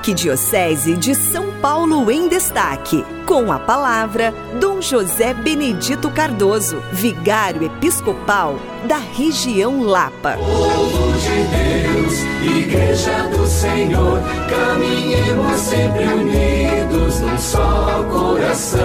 Arquidiocese de São Paulo em Destaque. Com a palavra, Dom José Benedito Cardoso, Vigário Episcopal da região Lapa. Povo de Deus, Igreja do Senhor, caminhemos sempre unidos num só coração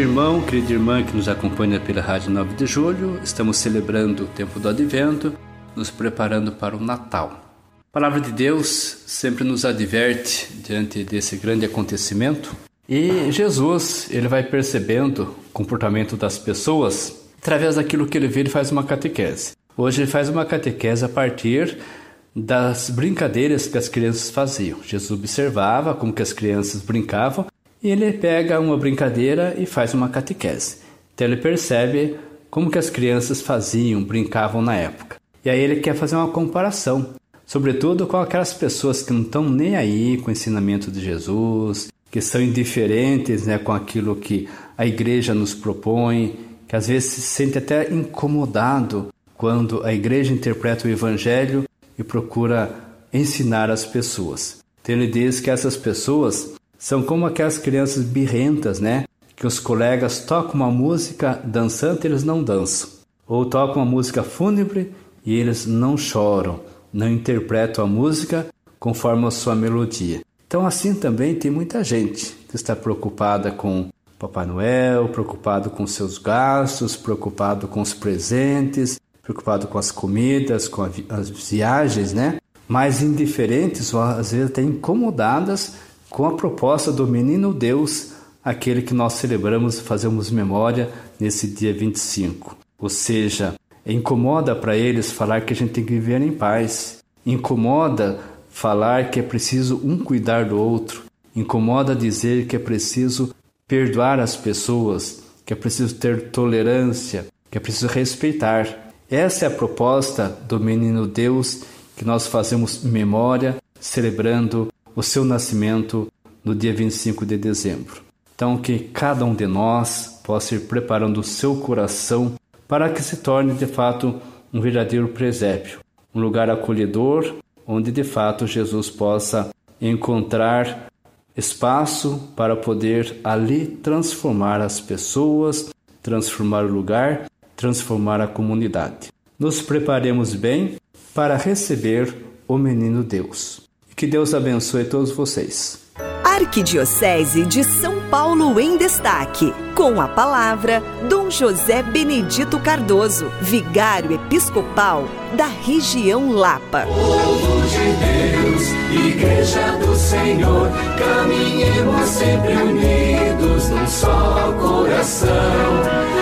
irmão, querida irmã que nos acompanha pela Rádio 9 de Julho, estamos celebrando o tempo do Advento, nos preparando para o Natal. A palavra de Deus sempre nos adverte diante desse grande acontecimento e Jesus, ele vai percebendo o comportamento das pessoas através daquilo que ele vê, ele faz uma catequese. Hoje ele faz uma catequese a partir das brincadeiras que as crianças faziam. Jesus observava como que as crianças brincavam e ele pega uma brincadeira e faz uma catequese. Então ele percebe como que as crianças faziam, brincavam na época. E aí ele quer fazer uma comparação, sobretudo com aquelas pessoas que não estão nem aí com o ensinamento de Jesus, que são indiferentes né, com aquilo que a igreja nos propõe, que às vezes se sente até incomodado quando a igreja interpreta o evangelho e procura ensinar as pessoas. Então ele diz que essas pessoas são como aquelas crianças birrentas, né? Que os colegas tocam uma música dançante e eles não dançam. Ou tocam uma música fúnebre e eles não choram, não interpretam a música conforme a sua melodia. Então, assim também tem muita gente que está preocupada com Papai Noel, preocupado com seus gastos, preocupado com os presentes, preocupado com as comidas, com as viagens, né? Mas indiferentes ou às vezes até incomodadas com a proposta do Menino Deus, aquele que nós celebramos e fazemos memória nesse dia 25. Ou seja, incomoda para eles falar que a gente tem que viver em paz, incomoda falar que é preciso um cuidar do outro, incomoda dizer que é preciso perdoar as pessoas, que é preciso ter tolerância, que é preciso respeitar. Essa é a proposta do Menino Deus que nós fazemos memória, celebrando o seu nascimento no dia 25 de dezembro. Então, que cada um de nós possa ir preparando o seu coração para que se torne de fato um verdadeiro presépio, um lugar acolhedor onde de fato Jesus possa encontrar espaço para poder ali transformar as pessoas, transformar o lugar, transformar a comunidade. Nos preparemos bem para receber o menino Deus. Que Deus abençoe todos vocês. Arquidiocese de São Paulo em Destaque. Com a palavra, Dom José Benedito Cardoso, Vigário Episcopal da região Lapa. Povo de Deus, Igreja do Senhor, caminhemos sempre unidos num só coração